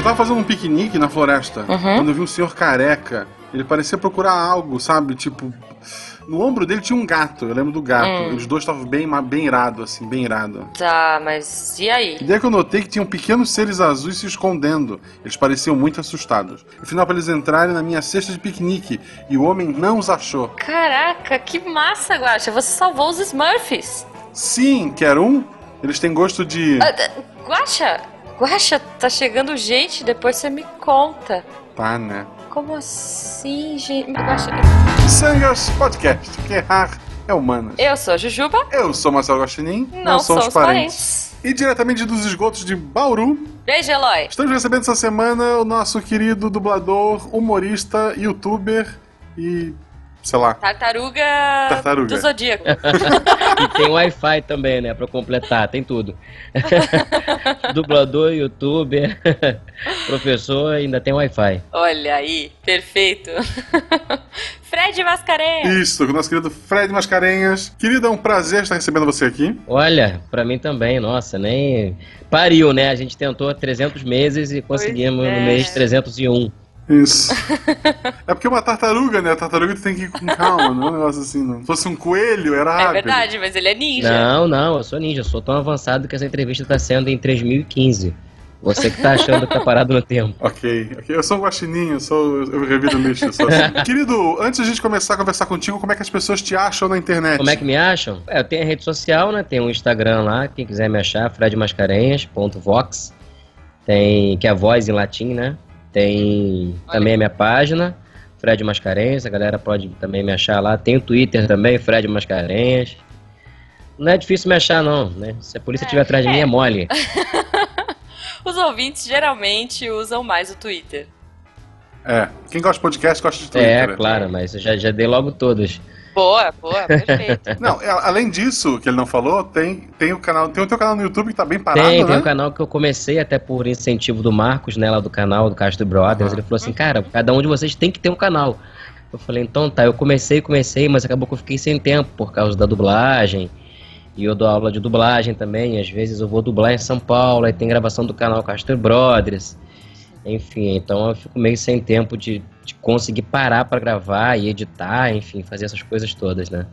Eu tava fazendo um piquenique na floresta Uhum. quando eu vi um senhor careca. Ele parecia procurar algo, sabe? Tipo. No ombro dele tinha um gato, eu lembro do gato. Hum. Os dois estavam bem, bem irado, assim, bem irado. Tá, mas e aí? E daí que eu notei que tinham pequenos seres azuis se escondendo. Eles pareciam muito assustados. No final, para eles entrarem na minha cesta de piquenique, e o homem não os achou. Caraca, que massa, Guaxa. Você salvou os Smurfs. Sim, quer um? Eles têm gosto de. Ah, d- Guaxa, tá chegando gente, depois você me conta. Tá, né? Como assim, gente? Guaxa, Sangas Podcast, que errar é humano. eu sou a Jujuba, Eu sou Marcelo Guaxinim, não somos parentes. E diretamente dos esgotos de Bauru, Beijo, Eloy. estamos recebendo essa semana o nosso querido dublador, humorista, youtuber e. sei lá. Tartaruga, Tartaruga. do Zodíaco. E tem Wi-Fi também, né? Pra completar, tem tudo. Dublador, youtuber, professor, ainda tem Wi-Fi. Olha aí, perfeito. Fred Mascarenhas. Isso, com o nosso querido Fred Mascarenhas. Querido, é um prazer estar recebendo você aqui. Olha, pra mim também, nossa, nem. Pariu, né? A gente tentou 300 meses e conseguimos é. no mês 301. Isso. é porque é uma tartaruga, né? A tartaruga tu tem que ir com calma, não é um negócio assim, não. Se fosse um coelho, era É rápido. verdade, mas ele é ninja. Não, não, eu sou ninja, eu sou tão avançado que essa entrevista tá sendo em 3015. Você que tá achando que tá parado no tempo. Ok, ok. Eu sou um guaxininho, eu sou. Eu revido lixo, eu sou assim. Querido, antes de a gente começar a conversar contigo, como é que as pessoas te acham na internet? Como é que me acham? É, eu tenho a rede social, né? Tem um Instagram lá, quem quiser me achar, fredmascarenhas.vox. Tem, que é a voz em latim, né? Tem também a minha página, Fred Mascarenhas, a galera pode também me achar lá. Tem o Twitter também, Fred Mascarenhas. Não é difícil me achar, não, né? Se a polícia estiver atrás de mim, é mole. Os ouvintes geralmente usam mais o Twitter. É. Quem gosta de podcast gosta de Twitter. É, né? claro, mas eu já, já dei logo todas. Boa, boa, perfeito. Não, é, além disso, que ele não falou, tem, tem o canal. Tem o teu canal no YouTube que tá bem parado, Tem, né? tem um canal que eu comecei até por incentivo do Marcos, né, lá do canal do Castro Brothers. Aham. Ele falou assim, cara, cada um de vocês tem que ter um canal. Eu falei, então tá, eu comecei, comecei, mas acabou que eu fiquei sem tempo por causa da dublagem. E eu dou aula de dublagem também, às vezes eu vou dublar em São Paulo, aí tem gravação do canal Castro Brothers. Enfim, então eu fico meio sem tempo de, de conseguir parar pra gravar e editar, enfim, fazer essas coisas todas, né?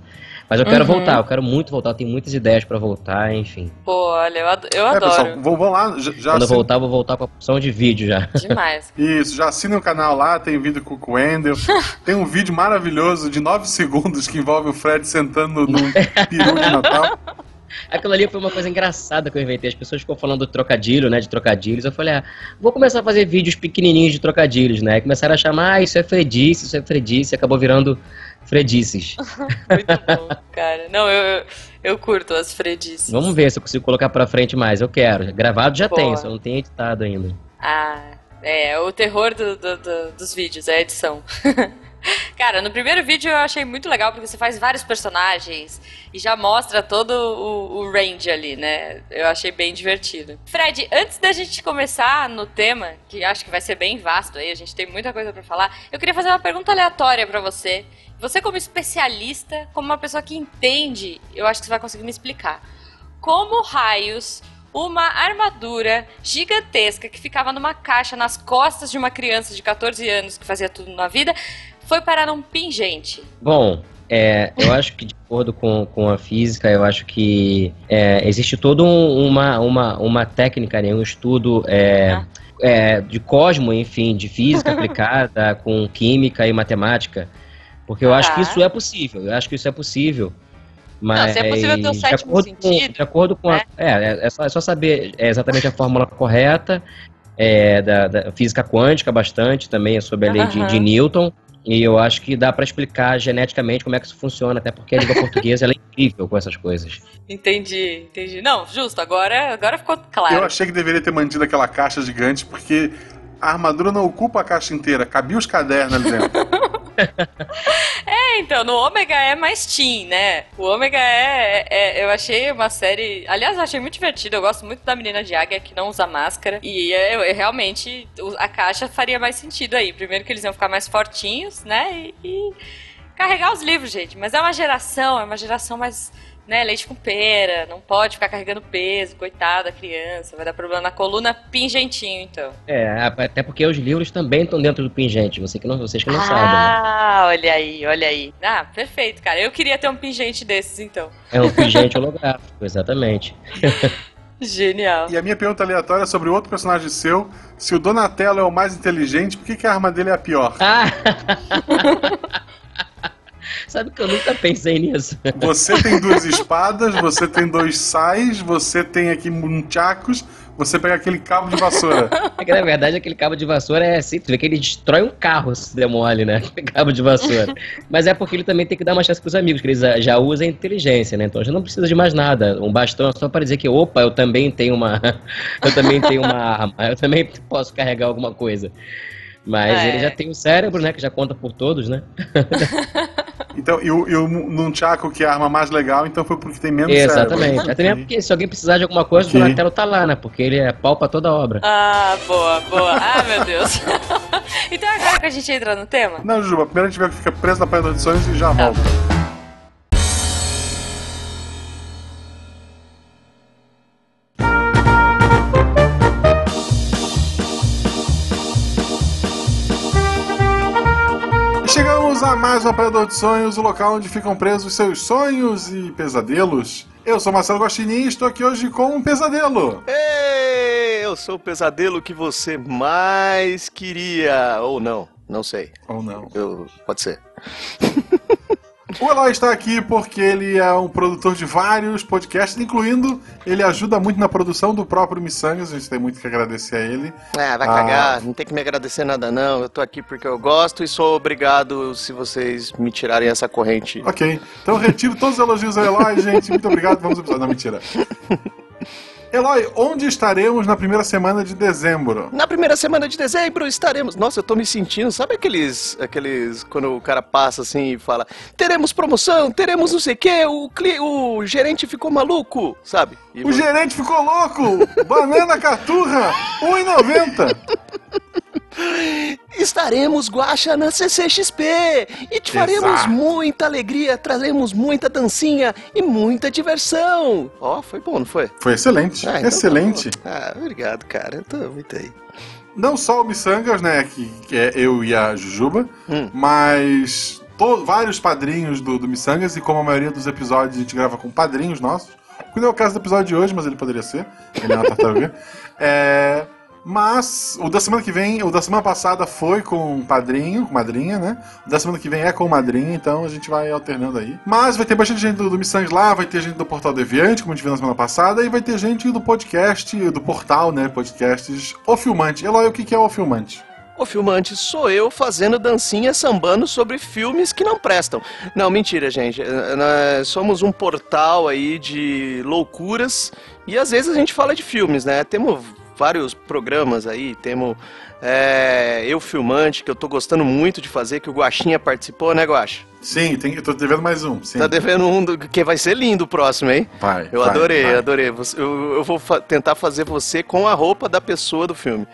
Mas eu quero Uhum. voltar, eu quero muito voltar, eu tenho muitas ideias pra voltar, enfim. Pô, olha, eu, eu É, adoro. pessoal, vão, vão lá, já, já Quando eu voltar, eu vou voltar com a opção de vídeo já. Demais. Isso, já assinem o canal lá, tem vídeo com com o Wendel. tem um vídeo maravilhoso de 9 segundos que envolve o Fred sentando num peru de Natal. Aquilo ali foi uma coisa engraçada que eu inventei. As pessoas ficam falando do trocadilho, né? De trocadilhos. Eu falei, ah, vou começar a fazer vídeos pequenininhos de trocadilhos, né? Aí começaram a chamar, ah, isso é Fredice, isso é Fredice. e Acabou virando Fredices. Muito bom, cara. Não, eu, eu, eu curto as fredices. Vamos ver se eu consigo colocar pra frente mais. Eu quero. Gravado já Boa. tem, só não tem editado ainda. Ah, é, o terror do- do- do- dos vídeos, é a edição. Cara, no primeiro vídeo eu achei muito legal porque você faz vários personagens e já mostra todo o, o range ali, né? Eu achei bem divertido. Fred, antes da gente começar no tema, que acho que vai ser bem vasto aí, a gente tem muita coisa pra falar, eu queria fazer uma pergunta aleatória pra você. Você como especialista, como uma pessoa que entende, eu acho que você vai conseguir me explicar. Como raios uma armadura gigantesca que ficava numa caixa nas costas de uma criança de 14 anos que fazia tudo na vida foi parar num pingente. Bom, é, eu acho que de acordo com, com a física, eu acho que é, existe toda um- uma, uma, uma técnica, né, um estudo é, Ah. é, de cosmo, enfim, de física aplicada com química e matemática, porque eu acho Tá. que isso é possível, eu acho que isso é possível. Mas, se é possível ter o de sétimo acordo com- sentido, de acordo com a, né? é, é, é só, é só saber é, exatamente a fórmula correta, é, da, da física quântica bastante também, é sobre a lei de, Aham. de Newton. E eu acho que dá pra explicar geneticamente como é que isso funciona, até porque a língua portuguesa ela é incrível com essas coisas. Entendi, entendi. Não, justo, agora, agora ficou Eu claro. achei que deveria ter mantido aquela caixa gigante, porque a armadura não ocupa a caixa inteira, cabia os cadernos ali dentro. É, então, no Ômega é mais teen, né? O Ômega é, é- Eu achei uma série. Aliás, eu achei muito divertido. Eu gosto muito da menina de águia que não usa máscara. E eu, eu realmente. A caixa faria mais sentido aí. Primeiro que eles iam ficar mais fortinhos, né? E. e carregar os livros, gente. Mas é uma geração, é uma geração mais né, leite com pera, não pode ficar carregando peso, coitada da criança, vai dar problema na coluna, pingentinho, então. É, até porque os livros também estão dentro do pingente, você que não, vocês que não ah, sabem. Né? Ah, olha aí, olha aí. Ah, perfeito, cara. Eu queria ter um pingente desses, então. É um pingente holográfico, exatamente. Genial. E a minha pergunta aleatória é sobre outro personagem seu. Se o Donatello é o mais inteligente, por que, que a arma dele é a pior? Ah! Sabe que eu nunca pensei nisso. Você tem duas espadas, você tem dois sais, você tem aqui munchacos, você pega aquele cabo de vassoura. É que na verdade aquele cabo de vassoura é assim, tu vê que ele destrói um carro se der mole, né? Aquele cabo de vassoura. Mas é porque ele também tem que dar uma chance pros amigos, que eles já usam a inteligência, né? Então já não precisa de mais nada. Um bastão é só para dizer que, opa, eu também tenho uma. eu também tenho uma arma, eu também posso carregar alguma coisa. Mas é. ele já tem o cérebro, né? Que já conta por todos, né? Então, e o, e o Nunchaku, que é a arma mais legal, então foi porque tem menos Exatamente. cérebro. Até mesmo porque se alguém precisar de alguma coisa, okay. o Donatello tá lá, né? Porque ele é pau pra toda obra. Ah, boa, boa. Ah, meu Deus. então agora que a gente entra no tema? Não, Juba, primeiro a gente vai ficar preso na Praia das Audições e já tá. volta. Bem-vindos a mais um Apanhador de Sonhos, o local onde ficam presos seus sonhos e pesadelos. Eu sou Marcelo Guaxinim e estou aqui hoje com um pesadelo. Ei, eu sou o pesadelo que você mais queria. Ou não, não sei. Ou não. Eu, pode ser. O Eloy está aqui porque ele é um produtor de vários podcasts, incluindo ele ajuda muito na produção do próprio Missangas, a gente tem muito que agradecer a ele. Ah, vai cagar, ah. não tem que me agradecer nada não, eu tô aqui porque eu gosto e sou obrigado se vocês me tirarem essa corrente. Ok, então retiro todos os elogios ao Eloy, gente, muito obrigado, vamos episódio. Não, mentira. Eloy, onde estaremos na primeira semana de dezembro? Na primeira semana de dezembro estaremos. Nossa, eu tô me sentindo. Sabe aqueles. aqueles. Quando o cara passa assim e fala: teremos promoção, teremos não sei o quê, o, o gerente ficou maluco, sabe? E o gerente ficou louco! Banana caturra, 1,90! Estaremos, Guaxa, na CCXP e te faremos Exato. muita alegria, traremos muita dancinha e muita diversão. Ó, oh, foi bom, não foi? Foi excelente, ah, então excelente. Tá ah, obrigado, cara, eu tô muito aí. Não só o Missangas, né, que, que é eu e a Jujuba, hum. mas to, vários padrinhos do, do Missangas e como a maioria dos episódios a gente grava com padrinhos nossos, que não é o caso do episódio de hoje, mas ele poderia ser, ele é uma tartaruga. é... Mas o da semana que vem, o da semana passada foi com padrinho, com madrinha, né? O da semana que vem é com madrinha, então a gente vai alternando aí. Mas vai ter bastante gente do, do Missangs lá, vai ter gente do Portal Deviante, como a gente viu na semana passada, e vai ter gente do podcast, do portal, né? Podcasts O Filmante. Eloy, o que é O Filmante? O filmante sou eu fazendo dancinha sambando sobre filmes que não prestam. Não, mentira, gente. Nós somos um portal aí de loucuras e às vezes a gente fala de filmes, né? Temos vários programas aí, temos é, Eu Filmante, que eu tô gostando muito de fazer, que o Guaxinha participou, né, Guaxa? Sim, tem, eu tô devendo mais um. Sim. Tá devendo um do, que vai ser lindo o próximo, hein? Vai. Eu vai, adorei, vai. adorei. Eu, eu vou fa tentar fazer você com a roupa da pessoa do filme.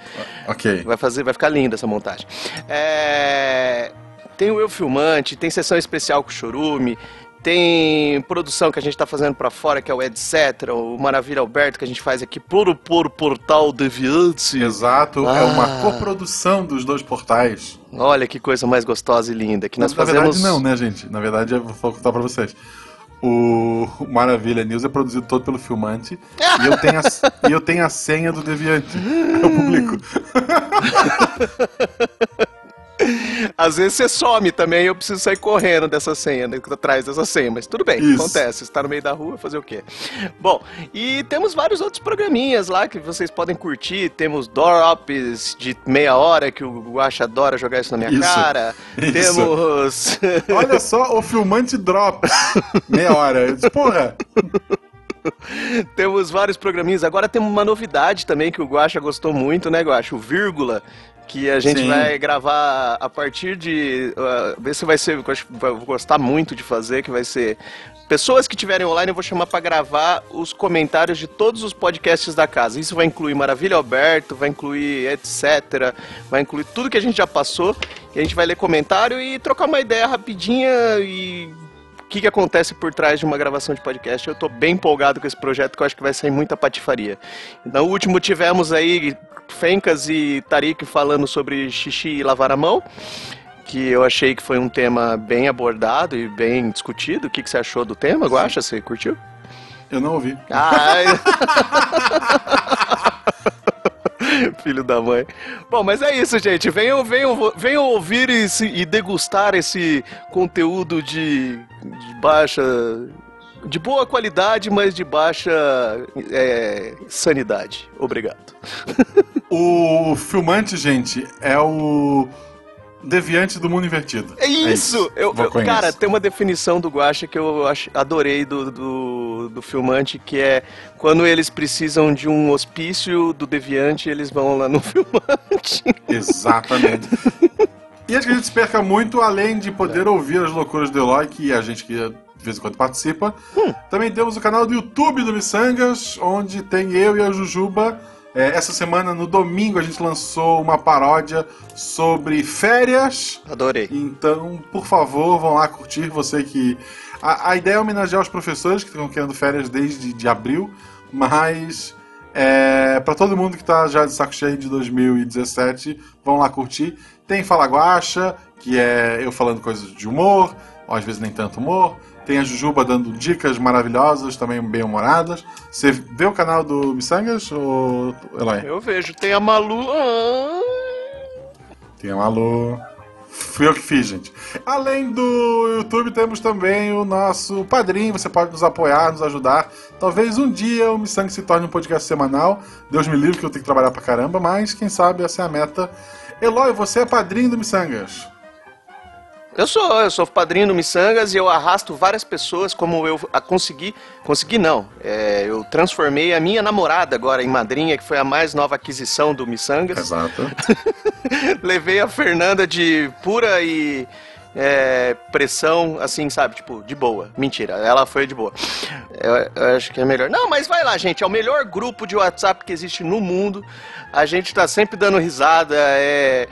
Ok. Vai, fazer, vai ficar linda essa montagem. É, tem o Eu Filmante, tem sessão especial com o Chorume, tem produção que a gente está fazendo para fora, que é o Etc., o Maravilha Alberto, que a gente faz aqui por, por Portal Deviante. Exato, ah. é uma coprodução dos dois portais. Olha que coisa mais gostosa e linda. Que nós na, fazemos... verdade, não, né, gente? Na verdade, eu vou contar para vocês. O Maravilha News é produzido todo pelo Filmante e, eu tenho a, e eu tenho a senha do Deviante. Eu publico. Às vezes você some também e eu preciso sair correndo dessa senha, né, atrás dessa senha, mas tudo bem, Isso. acontece. Está no meio da rua, fazer o quê? Bom, e temos vários outros programinhas lá que vocês podem curtir. Temos Drops de meia hora, que o Guacha adora jogar isso na minha isso. cara. Isso. Temos. Olha só o filmante Drops. meia hora. Porra! temos vários programinhas. Agora temos uma novidade também que o Guacha gostou muito, né, Guacha? O Vírgula que a gente Sim. vai gravar a partir de. Uh, ver se vai ser. Eu vou gostar muito de fazer, que vai ser. Pessoas que estiverem online eu vou chamar para gravar os comentários de todos os podcasts da casa. Isso vai incluir Maravilha Alberto, vai incluir etc. Vai incluir tudo que a gente já passou. E a gente vai ler comentário e trocar uma ideia rapidinha e que, que acontece por trás de uma gravação de podcast. Eu tô bem empolgado com esse projeto, que eu acho que vai sair muita patifaria. No último tivemos aí Fencas e Tarik falando sobre xixi e lavar a mão que eu achei que foi um tema bem abordado e bem discutido. O que, que você achou do tema, Guaxa? Você curtiu? Eu não ouvi. Ai. Filho da mãe. Bom, mas é isso, gente. Venham, venham, venham ouvir esse, e degustar esse conteúdo de, de baixa. De boa qualidade, mas de baixa é, sanidade. Obrigado. o filmante, gente, é o deviante do mundo invertido. É isso! É isso. Eu, eu, cara, tem uma definição do Guacha que eu adorei do, do, do, filmante, que é quando eles precisam de um hospício do deviante, eles vão lá no filmante. Exatamente. e acho que a gente se perca muito, além de poder é. ouvir as loucuras do Eloy, que a gente que de vez em quando participa. Hum. Também temos o canal do YouTube do Missangas, onde tem eu e a Jujuba é, essa semana, no domingo, a gente lançou uma paródia sobre férias. Adorei. Então, por favor, vão lá curtir. Você que. A, a ideia é homenagear os professores que estão querendo férias desde de abril, mas. É, para todo mundo que está já de saco cheio de 2017, vão lá curtir. Tem Fala Guacha, que é eu falando coisas de humor, ou às vezes nem tanto humor. Tem a Jujuba dando dicas maravilhosas, também bem-humoradas. Você vê o canal do Missangas, ou Eloy? Eu vejo. Tem a Malu. Ah. Tem a Malu. Fui eu que fiz, gente. Além do YouTube, temos também o nosso padrinho. Você pode nos apoiar, nos ajudar. Talvez um dia o Missang se torne um podcast semanal. Deus me livre que eu tenho que trabalhar pra caramba, mas quem sabe essa é a meta. Eloy, você é padrinho do Missangas. Eu sou, eu sou padrinho do Missangas e eu arrasto várias pessoas como eu a consegui, consegui não, é, eu transformei a minha namorada agora em madrinha, que foi a mais nova aquisição do Missangas. Exato. Levei a Fernanda de pura e é, pressão, assim, sabe? Tipo, de boa. Mentira, ela foi de boa. Eu, eu, acho que é melhor. Não, mas vai lá, gente. É o melhor grupo de WhatsApp que existe no mundo. A gente tá sempre dando risada. É,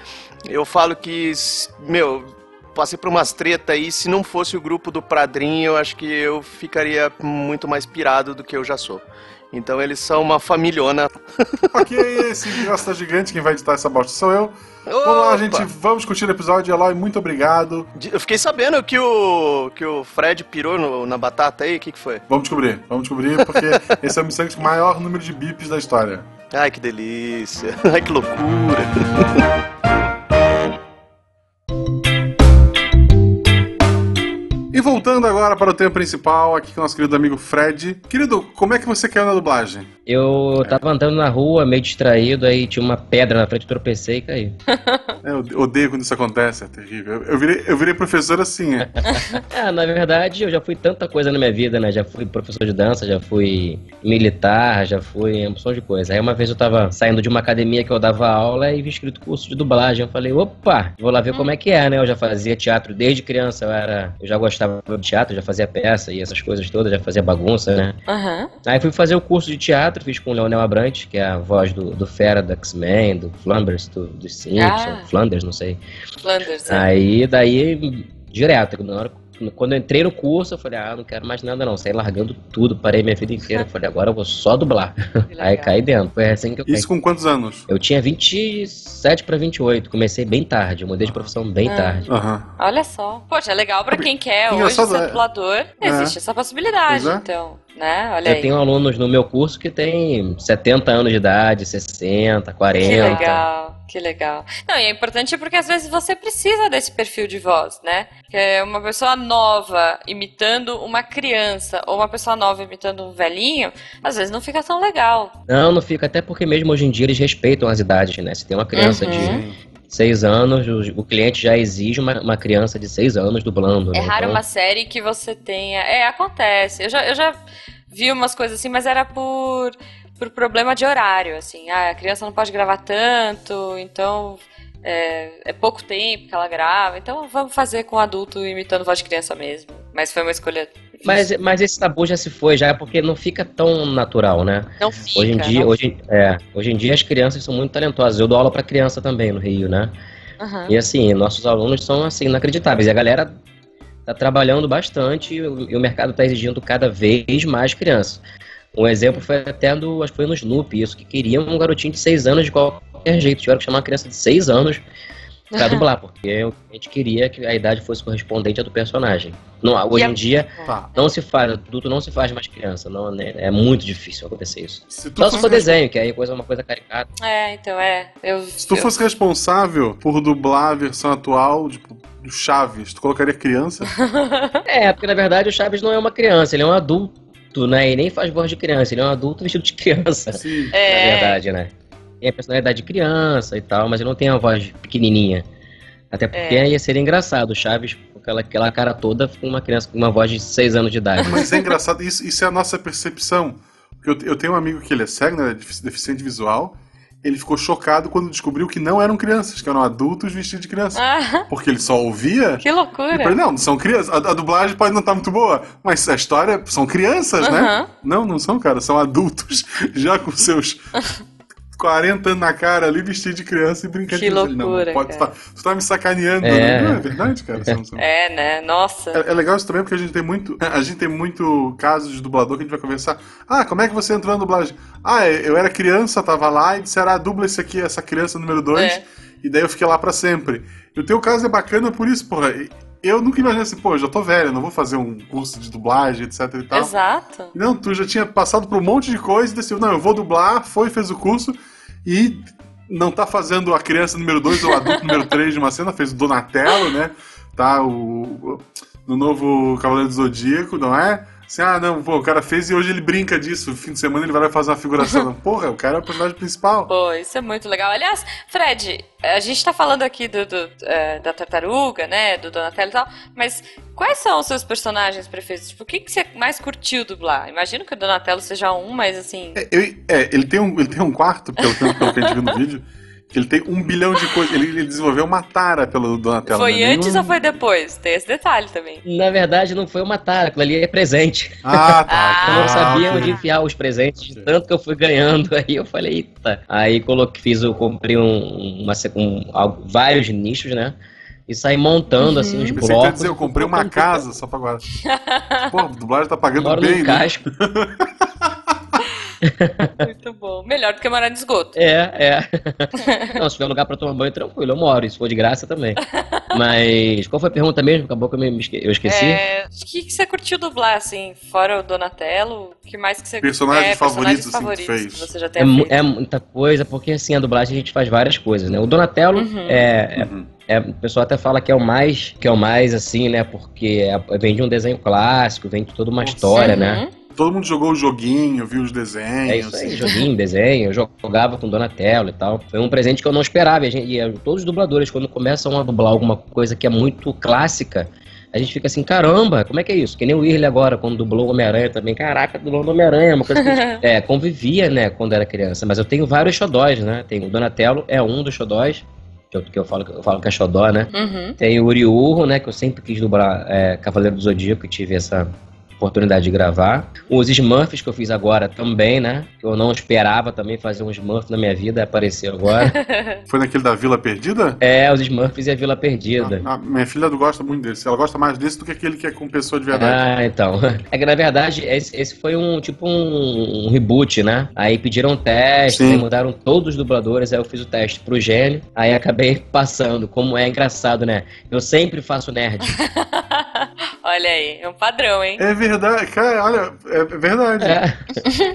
eu falo que, meu, passei por umas treta aí. Se não fosse o grupo do Pradrinho, eu acho que eu ficaria muito mais pirado do que eu já sou. Então eles são uma familhona. ok, esse gosta gigante, quem vai editar essa bosta sou eu. Opa. Vamos lá, gente, vamos curtir o episódio. Eloy, muito obrigado. Eu fiquei sabendo que o, que o Fred pirou no, na batata aí, o que, que foi? Vamos descobrir, vamos descobrir, porque esse é o missão com maior número de bips da história. Ai, que delícia. Ai, que loucura. Voltando agora para o tema principal, aqui com o nosso querido amigo Fred. Querido, como é que você caiu na dublagem? Eu tava andando na rua, meio distraído, aí tinha uma pedra na frente, tropecei e caí. É, eu odeio quando isso acontece, é terrível. Eu virei, eu virei professor assim. É. é, na verdade, eu já fui tanta coisa na minha vida, né? Já fui professor de dança, já fui militar, já fui um monte de coisa. Aí uma vez eu tava saindo de uma academia que eu dava aula e vi escrito curso de dublagem. Eu falei, opa, vou lá ver hum. como é que é, né? Eu já fazia teatro desde criança, eu era. Eu já gostava de teatro, já fazia peça e essas coisas todas, já fazia bagunça, né? Uhum. Aí fui fazer o curso de teatro, fiz com o Leonel Abrante, que é a voz do, do Fera, do X-Men, do Flanders, do, do Simpsons, ah. Flanders, não sei. Flanders, é. Aí, daí, direto, na hora quando eu entrei no curso, eu falei, ah, não quero mais nada não. Saí largando tudo, parei minha vida inteira. Falei, agora eu vou só dublar. Aí caí dentro. Foi assim que eu caí. Isso com quantos anos? Eu tinha 27 para 28. Comecei bem tarde. Eu mudei de profissão bem ah. tarde. Uhum. Olha só. Poxa, é legal pra quem quer hoje ser é. dublador. É. Existe essa possibilidade, é. então né? Olha eu aí. tenho alunos no meu curso que tem 70 anos de idade, 60, 40. Que legal, que legal. Não, e é importante porque às vezes você precisa desse perfil de voz, né? Que é uma pessoa nova imitando uma criança ou uma pessoa nova imitando um velhinho, às vezes não fica tão legal. Não, não fica, até porque mesmo hoje em dia eles respeitam as idades, né? Se tem uma criança uhum. de seis anos, o, o cliente já exige uma, uma, criança de seis anos dublando. É né? raro então... uma série que você tenha. É, acontece. Eu já, eu já vi umas coisas assim, mas era por, por problema de horário, assim. Ah, a criança não pode gravar tanto, então é, é, pouco tempo que ela grava, então vamos fazer com o adulto imitando voz de criança mesmo. Mas foi uma escolha. Mas, mas esse tabu já se foi, já é porque não fica tão natural, né? Não fica. Hoje em dia, hoje, é, hoje em dia as crianças são muito talentosas. Eu dou aula para criança também no Rio, né? Uhum. E assim, nossos alunos são assim inacreditáveis. E a galera tá trabalhando bastante e o, e o mercado está exigindo cada vez mais crianças. Um exemplo foi até do, acho que foi no Snoopy, isso, que queriam um garotinho de 6 anos de qualquer jeito. Tiveram que chamar uma criança de 6 anos pra dublar, porque a gente queria que a idade fosse correspondente à do personagem. Não, hoje em dia, Tá. não se faz, adulto não se faz mais criança. Não, né, é muito difícil acontecer isso. Se tu, Só se fosse, for desenho, que aí é coisa, uma coisa caricata. É, então é. Eu, se tu eu- fosse responsável por dublar a versão atual, tipo, do Chaves, tu colocaria criança? É, porque na verdade o Chaves não é uma criança, ele é um adulto, né? E nem faz voz de criança, ele é um adulto vestido de criança. Sim. É. Na verdade, né? Tem a personalidade de criança e tal, mas ele não tem uma voz pequenininha. Até porque É. ia ser engraçado, o Chaves, com aquela, aquela cara toda, com uma criança com uma voz de 6 anos de idade. Mas é engraçado, isso, isso é a nossa percepção. Porque eu, eu tenho um amigo que ele é cego, né, defici- deficiente visual. Ele ficou chocado quando descobriu que não eram crianças, que eram adultos vestidos de criança. Ah, Porque ele só ouvia. que loucura. falei, não, não são crianças. A, a dublagem pode não estar muito boa, mas a história são crianças, né? Não, não são, cara. São adultos, já com seus 40 anos na cara ali, vestidos de criança e brincando Que de. Ele, não, loucura, pode, tu, tá, tu tá me sacaneando. É. né? Não, é verdade, cara. É, né? Nossa. É, é legal isso também porque a gente tem muito. A gente tem muito casos de dublador que a gente vai conversar. Ah, como é que você entrou na dublagem? Ah, eu era criança, tava lá e disseram, ah, dubla esse aqui, essa criança número 2, É. e daí eu fiquei lá pra sempre. E o teu caso é bacana por isso, porra. Eu nunca imaginei assim, pô, eu já tô velho, não vou fazer um curso de dublagem, etc e tal. Exato. Não, tu já tinha passado por um monte de coisa e decidiu, não, eu vou dublar, foi, fez o curso e não tá fazendo a criança número 2 ou o adulto número 3 de uma cena, fez o Donatello, né? Tá, o, o- no novo Cavaleiro do Zodíaco, não é? Assim, ah, não, pô, o cara fez e hoje ele brinca disso. Fim de semana ele vai lá fazer uma figuração. Não, Porra, o cara é o personagem principal. Pô, isso é muito legal. Aliás, Fred, a gente tá falando aqui do, do, é, da tartaruga, né? Do Donatello e tal, mas quais são os seus personagens preferidos? Tipo, o que, que você mais curtiu dublar? Imagino que o Donatello seja um, mas assim. É, eu- é, ele, tem um, ele tem um quarto, pelo, pelo que a gente viu no vídeo, ele tem um bilhão de coisas. Ele, ele desenvolveu uma tara pelo Donatello. foi né? antes Nenhum- ou foi depois? Tem esse detalhe também. Na verdade, não foi uma tara, aquilo ali é presente. Ah, tá. Ah, Eu não sabia ok. onde enfiar os presentes, de tanto que eu fui ganhando. Aí eu falei, eita. Aí coloquei, fiz, eu comprei um, uma, um- algo- vários nichos, né? E saí montando assim os Pensei que blocos. ia dizer, eu comprei uma casa só pra guardar. Pô, a dublagem tá pagando Moro bem, né? casco. Muito bom. Melhor do que morar no esgoto. É, é. Não, se tiver lugar pra tomar banho, tranquilo, eu moro. E se for de graça também. Mas qual foi a pergunta mesmo? Acabou que eu, me, eu esqueci. É, o que, que você curtiu dublar, assim, fora o Donatello? O que mais que você Personagens é, favoritos, personagens assim, que favoritos fez. que você já É, tem feito? é muita coisa, porque assim, a dublagem a gente faz várias coisas, né? O Donatello Uhum. é, é- Uhum. é- O pessoal até fala que é o mais, que é o mais assim, né? Porque é- vem de um desenho clássico, vem de toda uma Nossa. história, Uhum. né? Todo mundo jogou o joguinho, viu os desenhos. É isso aí, assim. joguinho, desenho, eu jogava com Donatello e tal. Foi um presente que eu não esperava. E, a gente, e, eh, todos os dubladores, quando começam a dublar alguma coisa que é muito clássica, a gente fica assim, caramba, como é que é isso? Que nem o Irle agora, quando dublou o Homem-Aranha também. Caraca, dublou o Homem-Aranha, uma coisa que a gente, é, convivia, né, quando era criança. Mas eu tenho vários xodóis, né? Tem o Donatello, é um dos xodóis, que eu, que eu, falo, eu falo que é xodó, né? Uhum. Tem o Uriurro, né? Que eu sempre quis dublar é, Cavaleiro do Zodíaco e tive essa oportunidade de gravar. Os Smurfs que eu fiz agora também, né? Que eu não esperava também fazer um Smurf na minha vida, apareceu agora. Foi naquele da Vila Perdida? é, os Smurfs e a Vila Perdida. A, a minha filha gosta muito desse. Ela gosta mais desse do que aquele que é com pessoa de verdade. Ah, então. É que na verdade esse, esse foi um tipo um, um reboot, né? Aí pediram teste, Sim. aí mudaram todos os dubladores, aí eu fiz o teste pro gênio, aí acabei passando. Como é engraçado, né? Eu sempre faço nerd. Olha aí, é um padrão, hein? É verdade, cara, olha, é verdade. É.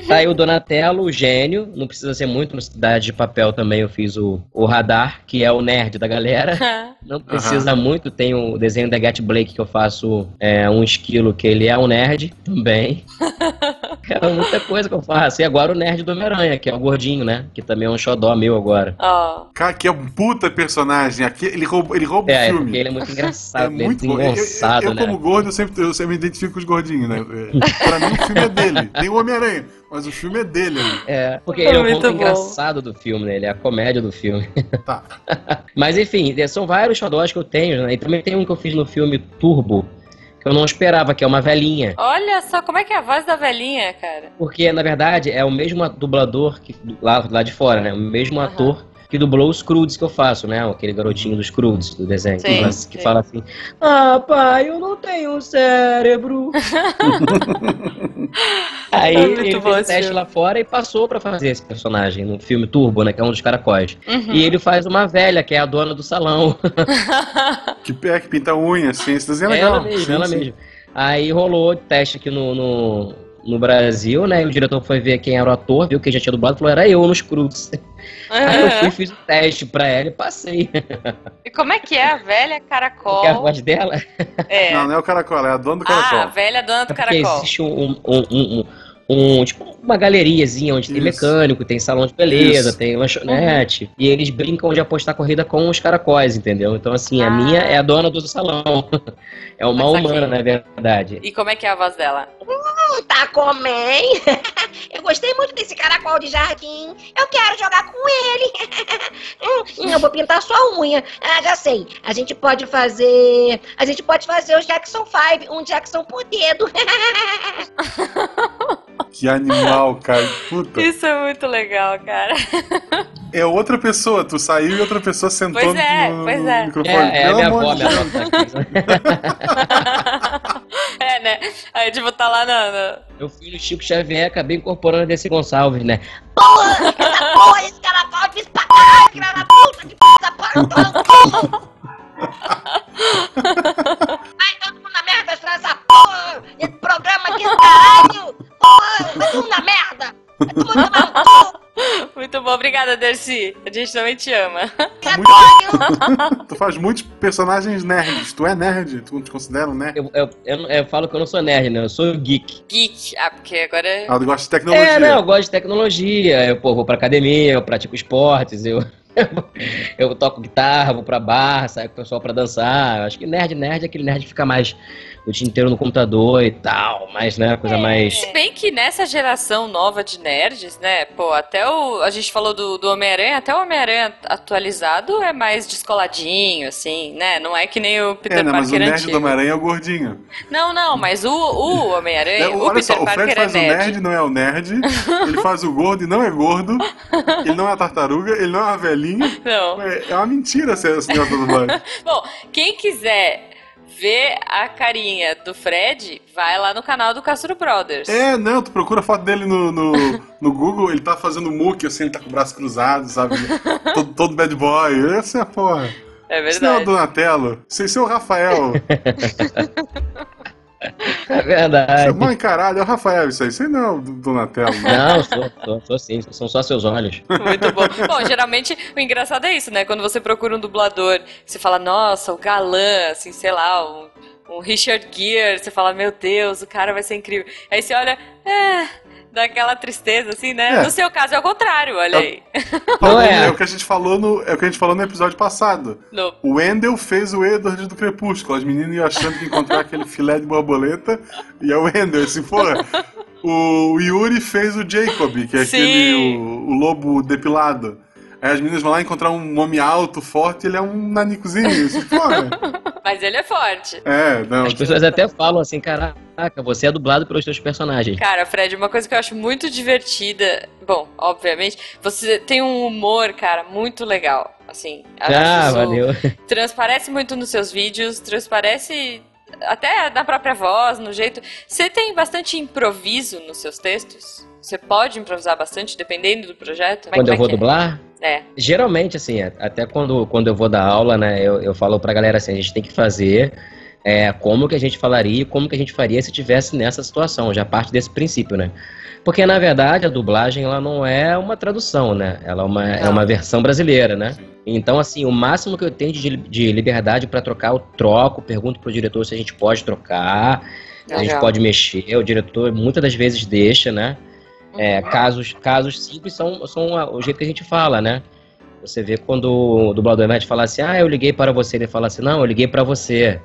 Tá aí o Donatello, o gênio, não precisa ser muito, no Cidade de Papel também eu fiz o, o Radar, que é o nerd da galera. Não precisa muito, tem o desenho da Get Blake que eu faço é, um esquilo, que ele é um nerd também. É muita coisa que eu faço. E agora o nerd do Homem-Aranha, que é o gordinho, né? Que também é um xodó meu agora. Ó, Cara, que é um puta personagem. Aqui, ele rouba, ele rouba É, o filme. ele é muito engraçado, É é muito bom. Eu, eu, desengonçado, eu, né? como gordo, eu sempre, eu sempre me identifico com os gordinhos, né? É, pra mim, o filme é dele. Tem o Homem-Aranha, mas o filme é dele. ali. É, porque ele é o ponto bom. engraçado do filme, né? Ele é a comédia do filme. Tá. Mas enfim, é, são vários xodós que eu tenho, né? E também tem um que eu fiz no filme Turbo, eu não esperava, que é uma velhinha. olha só como é que é a voz da velhinha, cara. Porque, na verdade, é o mesmo dublador que, lá, lá de fora, né? O mesmo Aham. ator que dublou os Crudes que eu faço, né? Aquele garotinho dos Crudes do desenho. Sim, que, sim. fala assim: Ah, pai, eu não tenho um cérebro. Aí É ele fez teste lá fora e passou pra fazer esse personagem no filme Turbo, né? Que é um dos caracóis. Uhum. E ele faz uma velha, que é a dona do salão. Que, é, que pinta unha, assim. Esse desenho é legal. Ela mesmo, Sim, ela sim. mesmo. Aí rolou teste aqui no, no, no Brasil, né? E o diretor foi ver quem era o ator, viu que já tinha dublado e falou, era eu nos Cruz. Aí eu fui, fiz o teste pra ela e passei. E como é que é a velha caracol? Porque a voz dela É. Não, não é o caracol, é a dona do ah, a caracol. velha dona do é porque caracol. existe um, um, um, um- um- tipo uma galeriazinha onde tem Isso. mecânico, tem salão de beleza, Isso. tem lanchonete. E eles brincam de apostar corrida com os caracóis, entendeu? Então, assim, a Ah. minha é a dona do salão. É uma Mas humana, na verdade. E como é que é a voz dela? Tá comem? Eu gostei muito desse caracol de jardim. Eu quero jogar com ele. Hum, eu vou pintar sua unha. Ah, já sei. A gente pode fazer. A gente pode fazer o Jackson 5, um Jackson por dedo. Que animal, cara. Puta. Isso é muito legal, cara. É outra pessoa, tu saiu e outra pessoa sentou Pois é, no, pois é. microfone. É, é a Pelo minha avó, minha avó tá. É, né? Aí, tipo, tá lá na. na- Meu filho Chico Xavier acabei incorporando desse Gonçalves, né? Porra! Essa porra, esse caracol é difícil pra caralho, filha da puta! Que puta porra, eu tô no cu! Vai todo mundo na merda, essa porra! Esse programa aqui, caralho! Porra, vai todo mundo na merda! Vai todo mundo cu! Muito bom, obrigada, Dercy. A gente também te ama. Muito- Tu faz muitos personagens nerds. Tu é nerd? Tu te considera um nerd? Eu, eu, eu, eu falo que eu não sou nerd, né? Eu sou geek. Geek. Ah, porque agora. é- Ah, tu gosta de tecnologia. É, não, eu gosto de tecnologia. Eu pô, vou pra academia, eu pratico esportes, eu, eu toco guitarra, vou pra bar, saio com o pessoal pra dançar. Eu Acho que nerd, nerd é aquele nerd que fica mais o dia inteiro no computador e tal, mais, né? Coisa mais. Se bem que nessa geração nova de nerds, né? Pô, até o. A gente falou do, do Homem-Aranha, até o Homem-Aranha atualizado é mais descoladinho, assim, né? Não é que nem o Peter É, né, mas o Parker nerd antigo. do Homem-Aranha é o gordinho. Não, não, mas o, o Homem-Aranha, É, o olha Peter só, o Parker Fred faz é o nerd. nerd, não é o nerd. ele faz o gordo e não é gordo. Ele não é a tartaruga, ele não é uma velhinha. Não. É, é uma mentira esse negócio do. Bom, quem quiser ver a carinha do Fred, vai lá no canal do Castro Brothers. É, não, tu procura a foto dele no, no, no Google, ele tá fazendo muque, assim, ele tá com o braço cruzado, sabe? todo, todo bad boy. Essa é a porra. É Isso não é o verdade. Donatello. Isso é o Rafael. É é verdade. mal encarado, é o Rafael isso aí. Aí não é o Donatello. né? Não, sou, sou, sou sim, são só seus olhos. Muito bom. Bom, geralmente o engraçado é isso, né? Quando você procura um dublador, você fala, nossa, o galã, assim, sei lá, um, um Richard Gere, você fala, meu Deus, o cara vai ser incrível. Aí você olha, é. Dá aquela tristeza, assim, né? É. No seu caso é o contrário, olha aí. Não é. É o que a gente falou no, é o que a gente falou no episódio passado. No- O Wendell fez o Edward do Crepúsculo. As meninas iam achando que ia encontrar aquele filé de borboleta e é o Wendell. Assim, porra. O Yuri fez o Jacob, que é Sim. aquele o, o lobo depilado. Aí as meninas vão lá encontrar um homem alto, forte, ele é um nanicozinho. Assim, porra. Mas ele é forte. É, não. As pessoas até falam assim, caraca, você é dublado pelos seus personagens. Cara, Fred, uma coisa que eu acho muito divertida, bom, obviamente, você tem um humor, cara, muito legal. Assim, acho Ah, isso- valeu. transparece muito nos seus vídeos, transparece até na própria voz, no jeito. Você tem bastante improviso nos seus textos? Você pode improvisar bastante, dependendo do projeto? É- Quando como eu é vou é? dublar, É. geralmente, assim, até quando, quando eu vou dar aula, né, eu, eu falo pra galera assim, a gente tem que fazer é, como que a gente falaria e como que a gente faria se tivesse nessa situação, já parte desse princípio, né? Porque, na verdade, a dublagem, ela não é uma tradução, né? Ela é uma, é uma versão brasileira, né? Então, assim, o máximo que eu tenho de, de liberdade pra trocar, eu troco, pergunto pro diretor se a gente pode trocar, se a gente pode mexer, o diretor muitas das vezes deixa, né? É, casos, casos simples são, são o jeito que a gente fala, né? Você vê quando o dublador mete fala assim, ah, eu liguei para você, ele fala assim, não, eu liguei para você.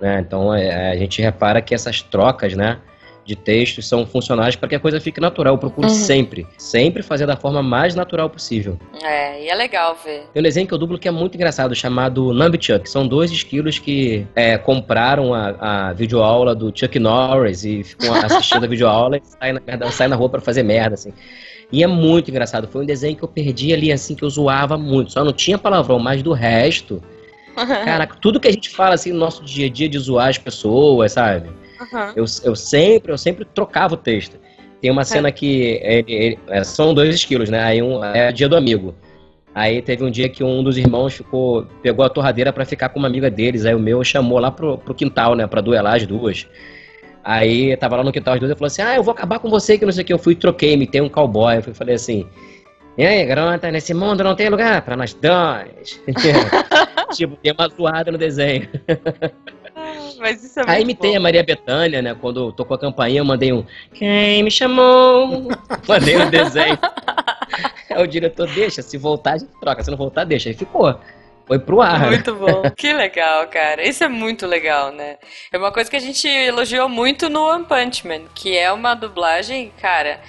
Né? Então é, a gente repara que essas trocas, né, de textos são funcionais para que a coisa fique natural. Eu procuro Uhum. sempre, sempre fazer da forma mais natural possível. É, e é legal ver. Tem um desenho que eu dublo que é muito engraçado, chamado Numbichuck. São dois esquilos que é, compraram a, a videoaula do Chuck Norris e ficam assistindo a videoaula e saem na, saem na rua pra fazer merda, assim. E é muito engraçado. Foi um desenho que eu perdi ali, assim, que eu zoava muito. Só não tinha palavrão, mas do resto. Caraca, tudo que a gente fala assim no nosso dia a dia de zoar as pessoas, sabe? Uhum. Eu, eu sempre, eu sempre trocava o texto. Tem uma cena que ele, ele, é, são dois esquilos, né? Aí um é dia do amigo. Aí teve um dia que um dos irmãos ficou, pegou a torradeira para ficar com uma amiga deles. Aí o meu chamou lá pro, pro quintal, né? Pra duelar as duas. Aí tava lá no quintal as duas e falou assim: Ah, eu vou acabar com você, que não sei o que. Eu fui troquei, me tem um cowboy. Eu falei assim: E aí, garota, nesse mundo não tem lugar para nós dois. tipo, tem uma zoada no desenho. Mas isso é Aí imitei bom. a Maria Bethânia, né? Quando tocou a campainha, eu mandei um Quem me chamou? mandei um desenho. Aí o diretor deixa, se voltar, a gente troca. Se não voltar, deixa. Aí ficou. Foi pro ar. Muito bom. que legal, cara. Isso é muito legal, né? É uma coisa que a gente elogiou muito no One Punch Man, que é uma dublagem, cara,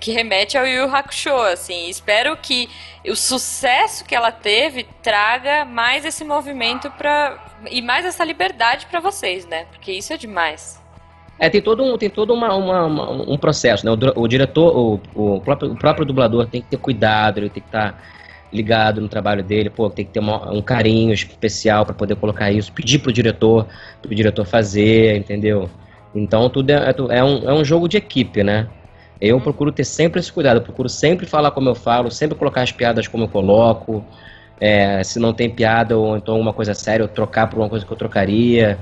que remete ao Yu Hakusho, assim. Espero que o sucesso que ela teve traga mais esse movimento para e mais essa liberdade para vocês, né? Porque isso é demais. É, tem todo um, tem todo uma, uma, uma um processo, né? O, o diretor, o, o, próprio, o próprio dublador tem que ter cuidado, ele tem que estar tá ligado no trabalho dele, pô, tem que ter uma, um carinho especial para poder colocar isso, pedir pro diretor, pro diretor fazer, entendeu? Então tudo é, é, é, um, é um jogo de equipe, né? Eu procuro ter sempre esse cuidado, eu procuro sempre falar como eu falo, sempre colocar as piadas como eu coloco. É, se não tem piada ou então uma coisa séria, eu trocar por uma coisa que eu trocaria.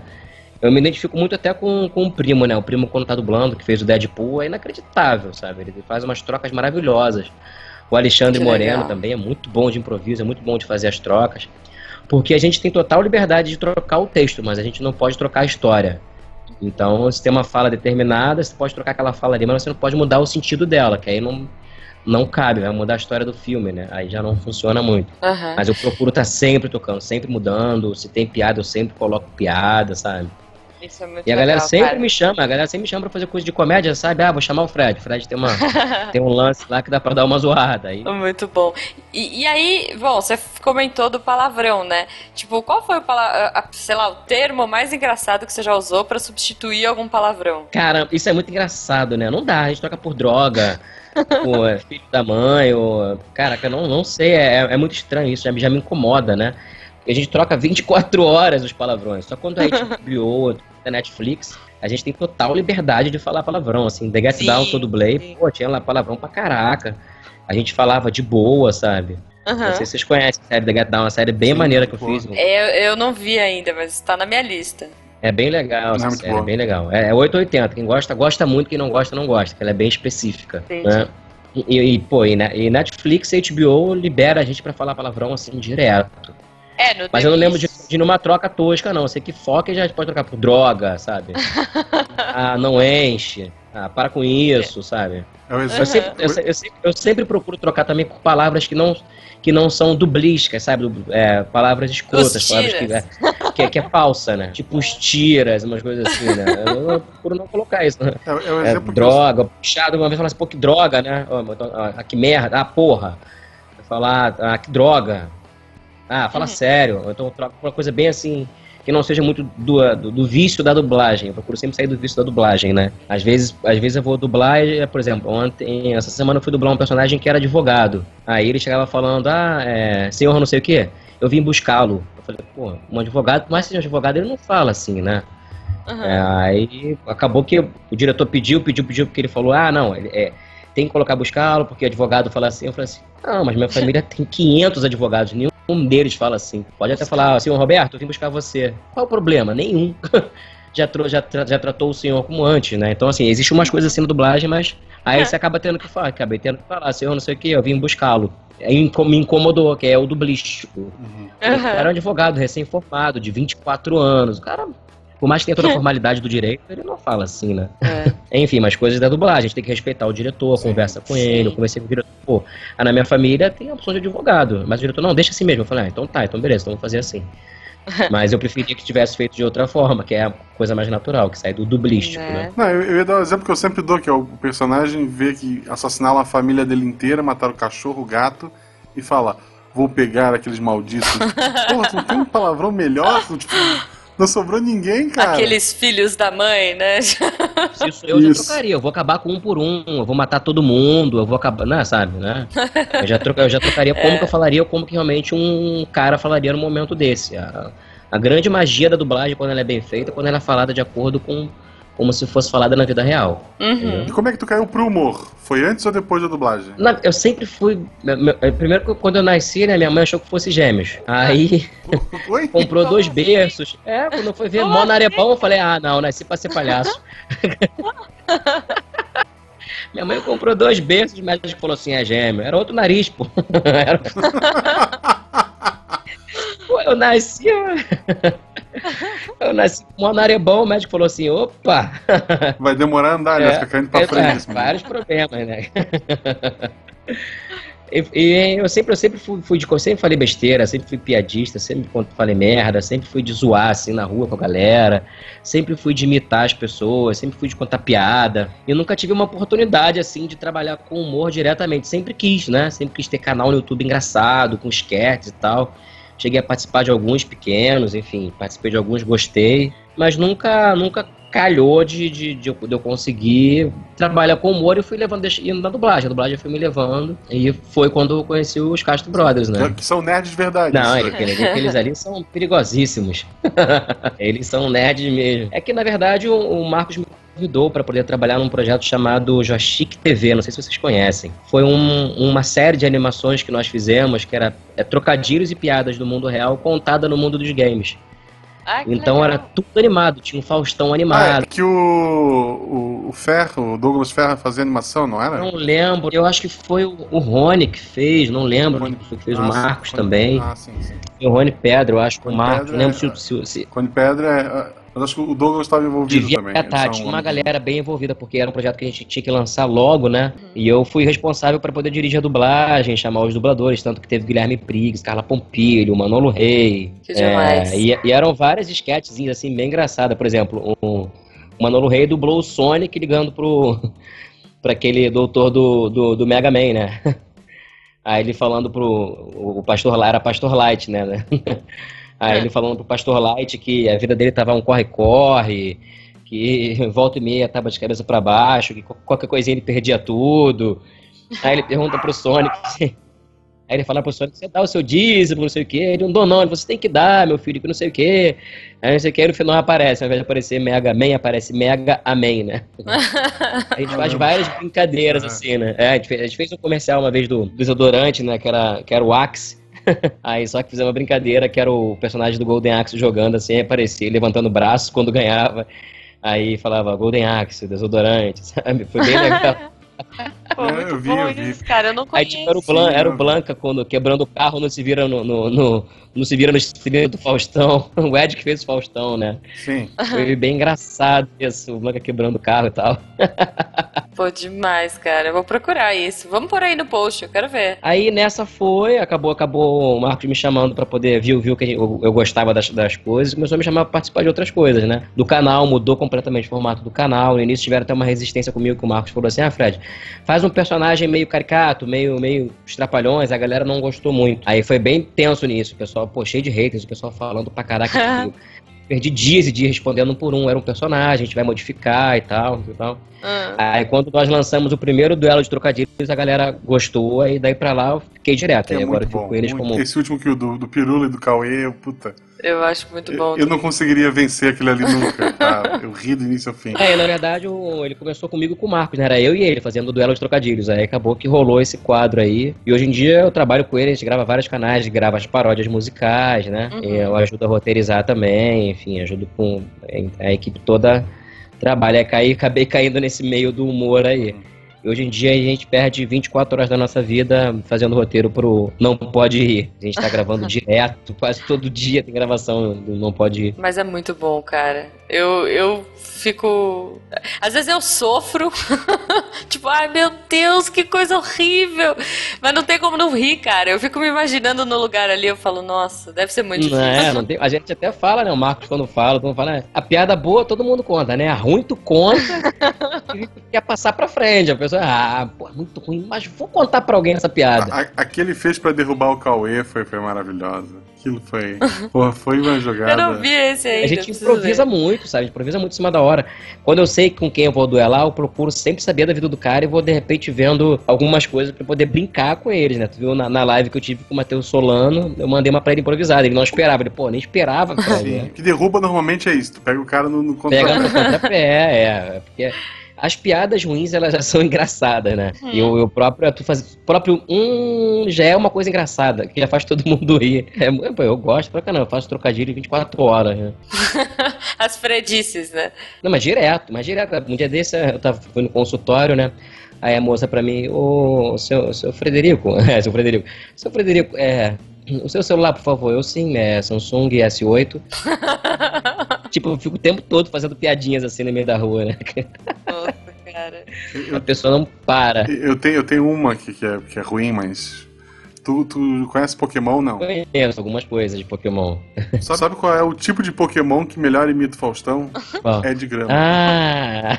Eu me identifico muito até com, com o primo, né? O primo quando tá dublando, que fez o Deadpool, é inacreditável, sabe? Ele faz umas trocas maravilhosas. O Alexandre que Moreno legal. também é muito bom de improviso, é muito bom de fazer as trocas. Porque a gente tem total liberdade de trocar o texto, mas a gente não pode trocar a história. Então, se tem uma fala determinada, você pode trocar aquela fala ali, mas você não pode mudar o sentido dela, que aí não, não cabe, vai mudar a história do filme, né? Aí já não funciona muito. Uhum. Mas eu procuro estar tá sempre tocando, sempre mudando. Se tem piada, eu sempre coloco piada, sabe? Isso é muito e a galera legal, sempre cara. me chama, a galera sempre me chama pra fazer coisa de comédia, sabe? Ah, vou chamar o Fred. O Fred tem, uma, tem um lance lá que dá pra dar uma zoada. Aí... Muito bom. E, e aí, bom, você comentou do palavrão, né? Tipo, qual foi o sei lá, o termo mais engraçado que você já usou pra substituir algum palavrão? Cara, isso é muito engraçado, né? Não dá, a gente troca por droga. o é filho da mãe, ou. Caraca, não, não sei, é, é muito estranho isso, já, já me incomoda, né? a gente troca 24 horas os palavrões. Só quando a gente HBO, da Netflix, a gente tem total liberdade de falar palavrão. Assim, The Get sim, Down, todo Blade, pô, tinha lá palavrão pra caraca. A gente falava de boa, sabe? Uhum. Não sei se vocês conhecem a série The Get Down, uma série bem sim, maneira que eu fiz. Eu, eu não vi ainda, mas está na minha lista. É bem legal essa é série, é bem legal. É, é 880, quem gosta, gosta muito, quem não gosta, não gosta, que ela é bem específica. Né? E, e, pô, e, e Netflix e HBO libera a gente para falar palavrão assim direto. É, no Mas eu não lembro de, de numa troca tosca, não. Eu sei que foca já pode trocar por droga, sabe? ah, não enche. Ah, para com isso, sabe? Eu, eu, sempre, eu, eu, sempre, eu, sempre, procuro trocar também por palavras que não, que não são dublísticas, sabe? É, palavras escrotas, palavras que é, que, é, que é falsa, né? Tipo os tiras, umas coisas assim, né? Eu, procuro não colocar isso. Né? É, é droga, puxado, uma vez falar assim, pô, que droga, né? Então, ah, que merda, ah, porra. Falar, ah, que droga. Ah, fala uhum. sério. Então troca uma coisa bem assim, que não seja muito do, do, do, vício da dublagem. Eu procuro sempre sair do vício da dublagem, né? Às vezes, às vezes eu vou dublar, por exemplo, ontem, essa semana eu fui dublar um personagem que era advogado. Aí ele chegava falando, ah, é, senhor não sei o quê, eu vim buscá-lo. Eu falei, pô, um advogado, por mais que seja um advogado, ele não fala assim, né? Uhum. É, aí acabou que o diretor pediu, pediu, pediu, porque ele falou, ah, não, ele, é, tem que colocar buscá-lo, porque o advogado fala assim. Eu falei assim, não, mas minha família tem 500 advogados, nenhum um deles fala assim. Pode até falar, senhor Roberto, eu vim buscar você. Qual o problema? Nenhum. já, já, já tratou o senhor como antes, né? Então, assim, existe umas coisas assim na dublagem, mas aí é. você acaba tendo que falar, acabei tendo que falar, senhor, não sei o que, eu vim buscá-lo. Me incomodou, que é o dublístico. Uhum. Era um advogado recém-formado, de 24 anos. O cara por mais que tenha toda a formalidade do direito, ele não fala assim, né? É. Enfim, mas coisas da dublagem, a gente tem que respeitar o diretor, sim, conversa com sim. ele, eu conversei com o diretor, pô, ah, na minha família tem a opção de advogado, mas o diretor, não, deixa assim mesmo. Eu falei, ah, então tá, então beleza, então vamos fazer assim. Mas eu preferia que tivesse feito de outra forma, que é a coisa mais natural, que sai do dublístico, é. né? Não, eu, eu ia dar o um exemplo que eu sempre dou, que é o personagem vê que assassinaram a família dele inteira, mataram o cachorro, o gato, e fala, vou pegar aqueles malditos. Porra, tu não tem um palavrão melhor? Tipo, Não sobrou ninguém, cara. Aqueles filhos da mãe, né? Isso eu Isso. já trocaria. Eu vou acabar com um por um. Eu vou matar todo mundo. Eu vou acabar. Não, sabe, né? Eu já, troca, eu já trocaria como que eu falaria, ou como que realmente um cara falaria no momento desse. A, a grande magia da dublagem, quando ela é bem feita, é quando ela é falada de acordo com como se fosse falada na vida real. Uhum. E como é que tu caiu pro humor? Foi antes ou depois da dublagem? Na- eu sempre fui. meu- meu- Primeiro, quando eu nasci, né, minha mãe achou que fosse gêmeos. Aí Oi? comprou dois berços. É, quando eu fui ver Mó Narebão, eu falei, ah, não, nasci pra ser palhaço. Minha mãe comprou dois berços, o médico falou assim, é gêmeo. Era outro nariz, pô. Era- Pô, eu nasci. Eu nasci com Mó Narebão, o médico falou assim, opa! Vai demorar a andar, né? É, Fica caindo pra frente. é, vários problemas, né? E, e eu sempre, eu sempre fui, fui de eu sempre falei besteira, sempre fui piadista, sempre falei merda, sempre fui de zoar assim na rua com a galera, sempre fui de imitar as pessoas, sempre fui de contar piada. E nunca tive uma oportunidade assim de trabalhar com humor diretamente, sempre quis, né? Sempre quis ter canal no YouTube engraçado, com sketches e tal. Cheguei a participar de alguns pequenos, enfim, participei de alguns, gostei, mas nunca, nunca calhou de, de, de eu conseguir trabalhar com humor e fui levando, indo na dublagem. A dublagem foi me levando e foi quando eu conheci os Castro Brothers, né? Que são nerds de verdade. Não, isso. ele- aqueles ali são perigosíssimos. eles são nerds mesmo. É que, na verdade, o, o Marcos me convidou para poder trabalhar num projeto chamado Joystick TV, não sei se vocês conhecem. Foi um- uma série de animações que nós fizemos, que era é, trocadilhos e piadas do mundo real contada no mundo dos games. Que Então legal. era tudo animado, tinha um Faustão Ah, animado. é que o, o, o Ferro, o Douglas Ferro fazia animação, não era? Não lembro, eu acho que foi o, o Rony que fez, não lembro Rony- que fez, Ah, o Marcos sim, também. Ah, sim, sim. Foi o Rony Pedra, eu acho que o Rony Marcos, Pedra não lembro é- se, se, se, Cone Pedra é. Mas acho que o Douglas estava envolvido Devia também. estar, Eles são tinha uma galera bem envolvida, porque era um projeto que a gente tinha que lançar logo, né? E eu fui responsável para poder dirigir a dublagem, chamar os dubladores, tanto que teve Guilherme Briggs, Carla Pompilho, Manolo Rey. Que demais. É, e, e eram várias sketchzinhas assim, bem engraçadas. Por exemplo, o, o Manolo Rey dublou o Sonic ligando pro, pra aquele doutor do, do, do Mega Man, né? Aí ele falando pro. O pastor lá era Pastor Light, né? Aí É. ele falando pro Pastor Light que a vida dele tava um corre-corre, que volta e meia tava de cabeça pra baixo, que qualquer coisinha ele perdia tudo. Aí ele pergunta pro Sonic. Aí ele fala pro Sonic, você dá o seu dízimo, não sei o quê. Ele não dou não, ele, você tem que dar, meu filho, que não sei o quê. Aí não sei o quê, aí no final aparece, ao invés de aparecer Mega Man, aparece Mega Amém, né? A gente faz várias brincadeiras, É. assim, né? É, a, gente fez, um comercial uma vez do do desodorante, né? Que era, que era o Axe. Aí só que fizemos uma brincadeira que era o personagem do Golden Axe jogando assim, aí aparecia levantando o braço quando ganhava. Aí falava Golden Axe, desodorante, sabe? Foi bem legal. Pô, É, muito eu vi, bom eu vi. isso, cara. Eu não Aí conheço. tipo, era o, Blan, era o. Blanca quando quebrando o carro não se vira no, no, no- não se vira no do Faustão. O Ed que fez o Faustão, né? Sim. Foi bem engraçado isso, o Blanca quebrando o carro e tal. Pô, demais, cara. Eu vou procurar isso. Vamos por aí no post, eu quero ver. Aí nessa foi, acabou, acabou o Marcos me chamando pra poder viu, viu que eu, eu gostava das, das coisas, começou a me chamar pra participar de outras coisas, né? Do canal, mudou completamente o formato do canal. No início tiveram até uma resistência comigo que o Marcos falou assim: "Ah, Fred, faz um personagem meio caricato, meio meio estrapalhões". A galera não gostou muito. Aí foi bem tenso nisso, o pessoal, pô, cheio de haters, o pessoal falando pra caraca. Perdi dias e dias respondendo um por um, era um personagem, a gente vai modificar e tal, e tal. Hum. Aí quando nós lançamos o primeiro duelo de trocadilhos, a galera gostou, aí daí pra lá eu fiquei direto. Que é aí agora eu fico bom. com eles muito. como. Esse último que o do, do Pirula e do Cauê, eu, puta. Eu acho muito bom. Eu, eu não conseguiria vencer aquele ali nunca. tá? Eu ri do início ao fim. É, na verdade, o- ele começou comigo com o Marcos, né? Era eu e ele fazendo o duelo de trocadilhos. Aí acabou que rolou esse quadro aí. E hoje em dia eu trabalho com ele, a gente grava vários canais, grava as paródias musicais, né? Uhum. E eu ajudo a roteirizar também, enfim, ajudo com. A equipe toda trabalha. Aí caí, acabei caindo nesse meio do humor aí. E hoje em dia a gente perde 24 horas da nossa vida fazendo roteiro pro Não Pode Ir. A gente tá gravando direto, quase todo dia tem gravação do Não Pode Ir. Mas é muito bom, cara. Eu, eu fico. Às vezes eu sofro. tipo, ai meu Deus, que coisa horrível. Mas não tem como não rir, cara. Eu fico me imaginando no lugar ali. Eu falo, nossa, deve ser muito difícil. é, não tem, a gente até fala, né? O Marcos quando fala, todo mundo fala, né, a piada boa todo mundo conta, né? A ruim tu conta e quer passar pra frente. A pessoa pessoas, ah, pô, muito ruim, mas vou contar pra alguém essa piada. A, a, que ele fez pra derrubar o Cauê foi, foi maravilhosa. Aquilo foi. Porra, foi uma jogada. Eu não vi esse aí. A gente improvisa ver. muito, sabe? A gente improvisa muito em cima da hora. Quando eu sei com quem eu vou duelar, eu procuro sempre saber da vida do cara e vou de repente vendo algumas coisas pra poder brincar com eles, né? Tu viu na, na live que eu tive com o Matheus Solano, eu mandei uma pra ele improvisada. Ele não esperava. Ele, pô, nem esperava, cara. Sim. Né? O que derruba normalmente é isso. Tu pega o cara no, no contra Pega no contrapé, é, é. Porque as piadas ruins elas já são engraçadas, né? E o, o próprio, tu faz, próprio um já é uma coisa engraçada, que já faz todo mundo rir. É, eu gosto pra caramba, eu faço trocadilho 24 horas. Né? As fredices, né? Não, mas direto, mas direto. Um dia desse eu tava fui no consultório, né? Aí a moça pra mim, ô, seu, seu Frederico, é, seu Frederico, seu Frederico, é, o seu celular, por favor. Eu sim, é Samsung S8. Tipo, eu fico o tempo todo fazendo piadinhas assim no meio da rua, né? Nossa, cara. A pessoa não para. Eu tenho, eu tenho uma aqui que é, que é ruim, mas. Tu, tu conhece Pokémon, não? Conheço algumas coisas de Pokémon. Sabe, sabe qual é o tipo de Pokémon que melhor imita o Faustão? Qual? É de grama. Ah!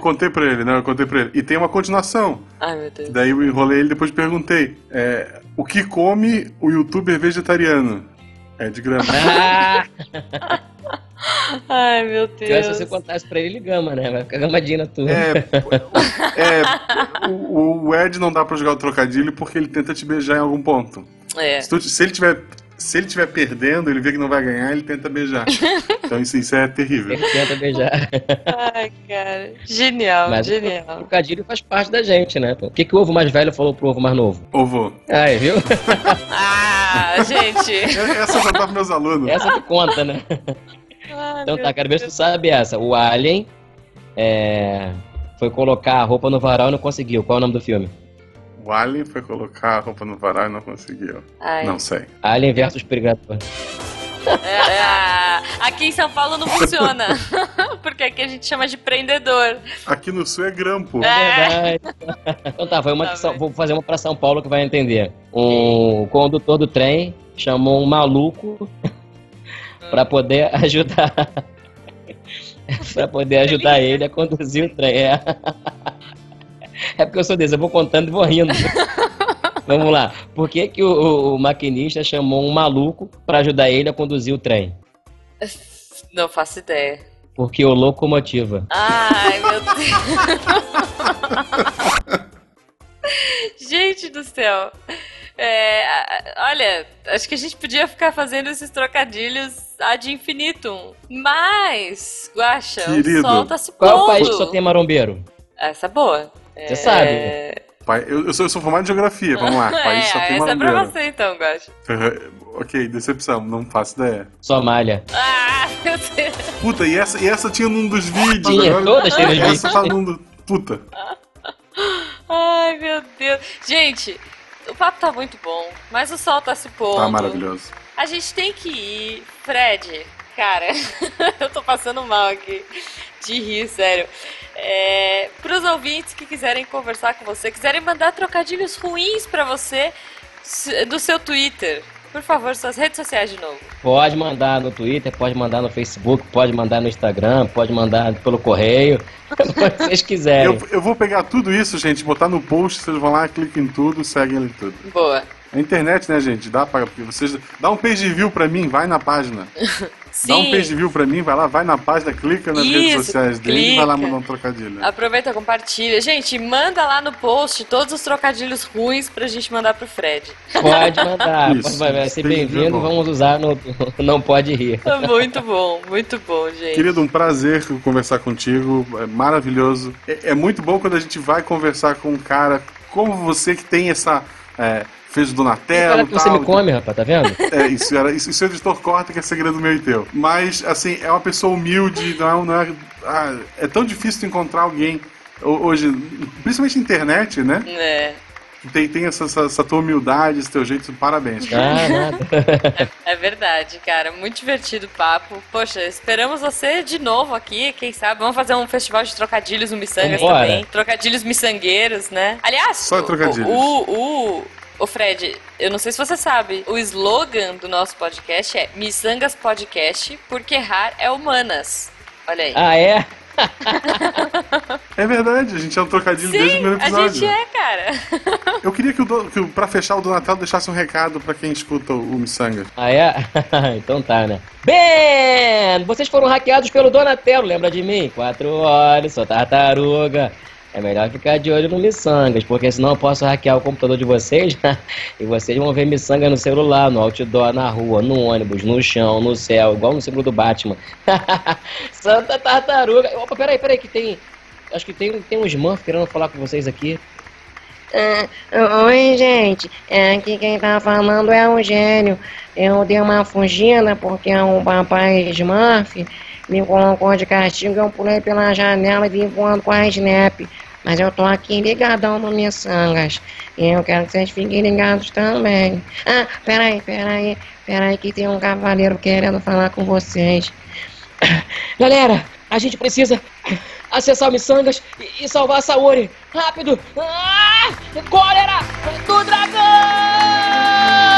contei pra ele, né? Eu contei pra ele. E tem uma continuação. Ai, meu Deus. Daí eu enrolei ele e depois perguntei. É, o que come o youtuber vegetariano? É de grama. Ai, meu Deus. Se você contar isso pra ele, gama, né? Vai ficar gamadinho na tua. É, é o, o, Ed não dá pra jogar o trocadilho porque ele tenta te beijar em algum ponto. É. Se, tu, se ele tiver se ele estiver perdendo, ele vê que não vai ganhar, ele tenta beijar. então isso, isso é terrível. Ele tenta beijar. Ai, cara. Genial, Mas genial. O trocadilho faz parte da gente, né? O que, que o ovo mais velho falou pro ovo mais novo? Ovo. Aí, viu? ah, gente. Essa já tá pros meus alunos. Essa tu conta, né? Ah, então tá, quero ver se tu sabe essa. O Alien é, foi colocar a roupa no varal e não conseguiu. Qual é o nome do filme? O Alien foi colocar a roupa no varal e não conseguiu. Ai. Não sei. Alien versus Predator. É, é, aqui em São Paulo não funciona. Porque aqui a gente chama de prendedor. Aqui no sul é grampo. É. então tá, foi uma tá São, vou fazer uma pra São Paulo que vai entender. Um condutor do trem chamou um maluco para poder ajudar. para poder ajudar ele a conduzir o trem. É. É porque eu sou desse, eu vou contando e vou rindo. Vamos lá. Por que, que o, o maquinista chamou um maluco para ajudar ele a conduzir o trem? Não faço ideia. Porque o locomotiva. Ai, meu Deus. Gente do céu. É, olha, acho que a gente podia ficar fazendo esses trocadilhos ad infinitum. Mas, Guaxa, o sol tá se pondo. Qual é o país que só tem marombeiro? Essa é boa. Você é... sabe. Pai, eu, eu, sou, eu sou formado em geografia, vamos lá. País é, só tem essa é pra você então, Guaxa. ok, decepção, não faço ideia. Somália. Ah, meu Deus. Puta, e essa, e essa tinha num dos vídeos. Tinha, agora, todas tinham nos vídeos. Essa tá num do... Puta. Ai, meu Deus. Gente, o papo tá muito bom, mas o sol tá se pondo. Tá maravilhoso. A gente tem que ir. Fred, cara, eu tô passando mal aqui de rir, sério. É, para os ouvintes que quiserem conversar com você, quiserem mandar trocadilhos ruins para você do seu Twitter, por favor, suas redes sociais de novo. Pode mandar no Twitter, pode mandar no Facebook, pode mandar no Instagram, pode mandar pelo correio, como vocês quiserem. Eu, eu, vou pegar tudo isso, gente, botar no post, vocês vão lá, cliquem em tudo, seguem em tudo. Boa. A internet, né, gente? Dá para vocês dá um page view para mim, vai na página. Sim. Dá um page view pra mim, vai lá, vai na página, clica nas Isso, redes sociais dele clica. e vai lá mandar um trocadilho. Aproveita, compartilha. Gente, manda lá no post todos os trocadilhos ruins pra gente mandar pro Fred. Pode mandar, Isso, pode, vai ser bem-vindo, vamos usar no Não Pode Rir. Muito bom, muito bom, gente. Querido, um prazer conversar contigo, é maravilhoso. É, é muito bom quando a gente vai conversar com um cara como você que tem essa... É, fez o Donatello. que você me come, rapaz, tá vendo? É, isso era. Isso, isso é o editor corta que é segredo meu e teu. Mas, assim, é uma pessoa humilde, não, é não é. Ah, é tão difícil encontrar alguém hoje, principalmente na internet, né? É. Tem, tem essa, essa, essa, tua humildade, esse teu jeito, parabéns. Ah, nada. é, é verdade, cara. Muito divertido o papo. Poxa, esperamos você de novo aqui, quem sabe. Vamos fazer um festival de trocadilhos no Missangas também. Trocadilhos miçangueiros, né? Aliás, Só trocadilhos. o, o, Ô Fred, eu não sei se você sabe, o slogan do nosso podcast é Missangas Podcast, porque errar é humanas. Olha aí. Ah, é? É verdade, a gente é um trocadilho desde o Sim, primeiro a episódio. gente é, cara. Eu queria que, o, Do- que o- pra fechar o Donatello deixasse um recado pra quem escuta o, o Missangas. Ah, é? então tá, né? Bem, vocês foram hackeados pelo Donatello, lembra de mim? Quatro horas, sou tartaruga. É melhor ficar de olho no Missangas, porque senão eu posso hackear o computador de vocês e vocês vão ver Missanga no celular, no outdoor, na rua, no ônibus, no chão, no céu, igual no símbolo do Batman. Santa tartaruga. Opa, peraí, peraí, que tem. Acho que tem, tem um Smurf querendo falar com vocês aqui. Ah, oi, gente. É, Aqui quem tá falando é o Gênio. Eu dei uma fugida porque o papai Smurf me colocou de castigo eu pulei pela janela e vim voando com a Snap. Mas eu tô aqui ligadão no Missangas. E eu quero que vocês fiquem ligados também. Ah, peraí, peraí. Peraí que tem um cavaleiro querendo falar com vocês. Galera, a gente precisa acessar o Missangas e, e salvar a Saori. Rápido! Ah! Cólera do dragão!